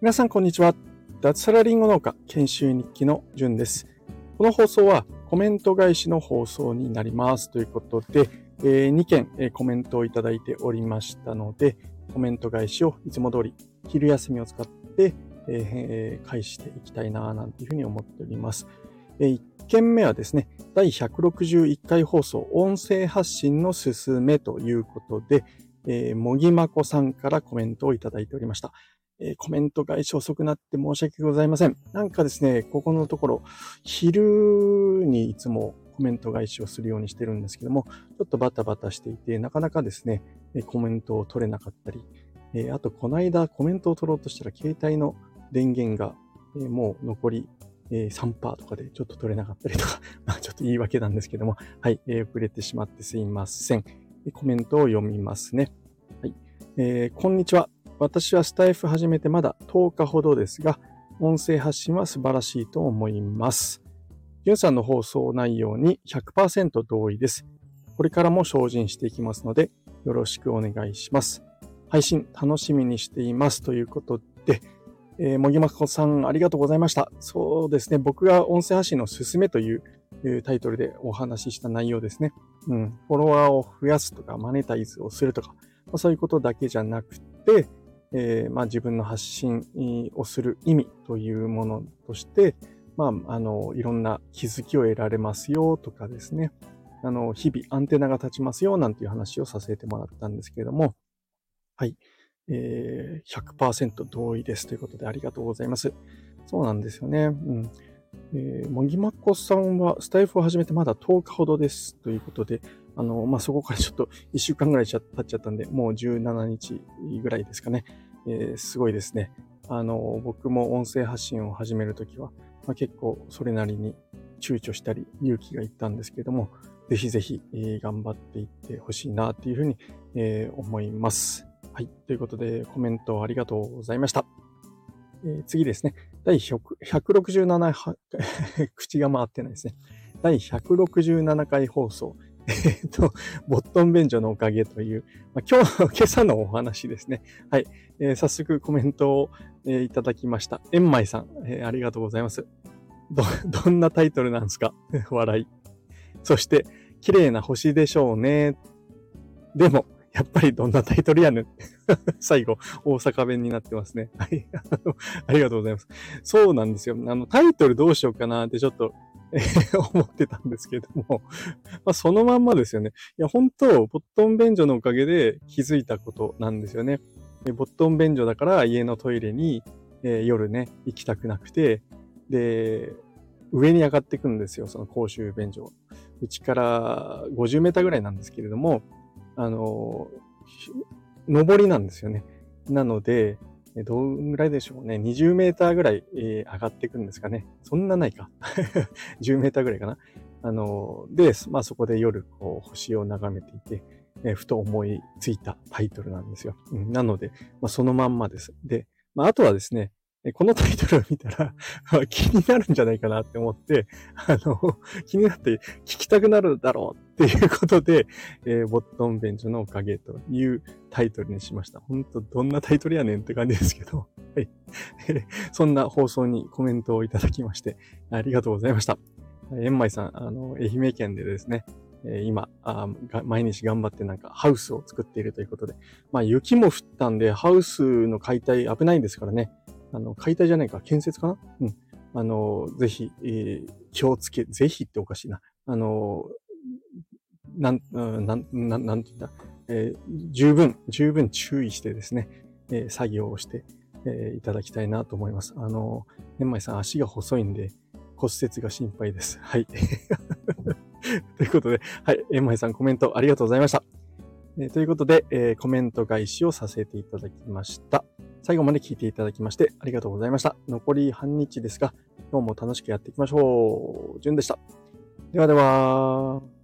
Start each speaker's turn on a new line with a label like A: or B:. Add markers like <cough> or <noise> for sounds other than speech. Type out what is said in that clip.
A: 皆さん、こんにちは。脱サラリンゴ農家研修日記のじゅんです。この放送はコメント返しの放送になります。ということで、えー、2件、えー、コメントをいただいておりましたので、コメント返しをいつも通り昼休みを使って、えー、返していきたいな、なんていうふうに思っております。えー、件目はですね、第161回放送、音声発信のすすめということで、えー、もぎまこさんからコメントをいただいておりました。えー、コメント返し遅くなって申し訳ございません。なんかですね、ここのところ、昼にいつもコメント返しをするようにしてるんですけども、ちょっとバタバタしていて、なかなかですね、コメントを取れなかったり、えー、あと、この間コメントを取ろうとしたら、携帯の電源が、えー、もう残り、えー、3%とかでちょっと取れなかったりとか、<laughs> ちょっと言い訳なんですけども、はい、えー、遅れてしまってすいません。コメントを読みますね。はい、えー、こんにちは。私はスタイフ始めてまだ10日ほどですが、音声発信は素晴らしいと思います。ジュンさんの放送内容に100%同意です。これからも精進していきますので、よろしくお願いします。配信楽しみにしています。ということで、えー、もぎまこさんありがとうございました。そうですね。僕が音声発信のすすめというタイトルでお話しした内容ですね。うん。フォロワーを増やすとか、マネタイズをするとか、まあ、そういうことだけじゃなくて、えー、まあ、自分の発信をする意味というものとして、まあ、あの、いろんな気づきを得られますよとかですね、あの、日々アンテナが立ちますよなんていう話をさせてもらったんですけれども、はい、えー、100%同意ですということでありがとうございます。そうなんですよね。うん。えー、もぎまこさんはスタイフを始めてまだ10日ほどですということで、あの、まあ、そこからちょっと1週間ぐらい経っちゃったんで、もう17日ぐらいですかね。えー、すごいですね。あの、僕も音声発信を始めるときは、まあ、結構それなりに躊躇したり勇気がいったんですけれども、ぜひぜひ、えー、頑張っていってほしいなっていうふうに、えー、思います。はい。ということで、コメントありがとうございました。えー、次ですね。第167、<laughs> 口が回ってないですね。第167回放送。<laughs> えっと、ボットン便所のおかげという、まあ、今日、<laughs> 今朝のお話ですね。はい。えー、早速コメントを、えー、いただきました。えんまいさん、えー、ありがとうございます。ど、どんなタイトルなんですか？笑い。そして、綺麗な星でしょうね。でも、やっぱりどんなタイトルやねん。<laughs> 最後、大阪弁になってますね。<laughs> はい。<laughs> ありがとうございます。そうなんですよ。あの、タイトルどうしようかなってちょっとえ思ってたんですけども、まあ、そのまんまですよね。いや、本当ボットン便所のおかげで気づいたことなんですよね。ボットン便所だから家のトイレに、えー、夜ね、行きたくなくて、で、上に上がっていくんですよ、その公衆便所。うちから50メーターぐらいなんですけれども、あの、上りなんですよね。なので、どんぐらいでしょうね。20メーターぐらい、えー、上がっていくんですかね。そんなないか。<laughs> 10メーターぐらいかな。あの、で、まあそこで夜、こう、星を眺めていて、えー、ふと思いついたタイトルなんですよ。うん、なので、まあそのまんまです。で、まああとはですね、このタイトルを見たら <laughs> 気になるんじゃないかなって思って、あの、気になって聞きたくなるだろうっていうことで、えー、ボットンベンチのおかげというタイトルにしました。ほんと、どんなタイトルやねんって感じですけど、はい。<laughs> そんな放送にコメントをいただきまして、ありがとうございました。えんまいさん、あの、愛媛県でですね、え今あ、毎日頑張ってなんかハウスを作っているということで、まあ雪も降ったんで、ハウスの解体危ないんですからね、あの、解体じゃないか、建設かな？うん。あの、ぜひ、えー、気をつけ、ぜひっておかしいな。あの、なん、なん、なん、なんて言った、えー、十分、十分注意してですね、えー、作業をして、えー、いただきたいなと思います。あの、年前さん足が細いんで骨折が心配です。はい。<laughs> ということで、はい、円前さんコメントありがとうございました。えー、ということで、え、コメント返しをさせていただきました。最後まで聞いていただきましてありがとうございました。残り半日ですが、今日も楽しくやっていきましょう。じゅんでした。ではでは。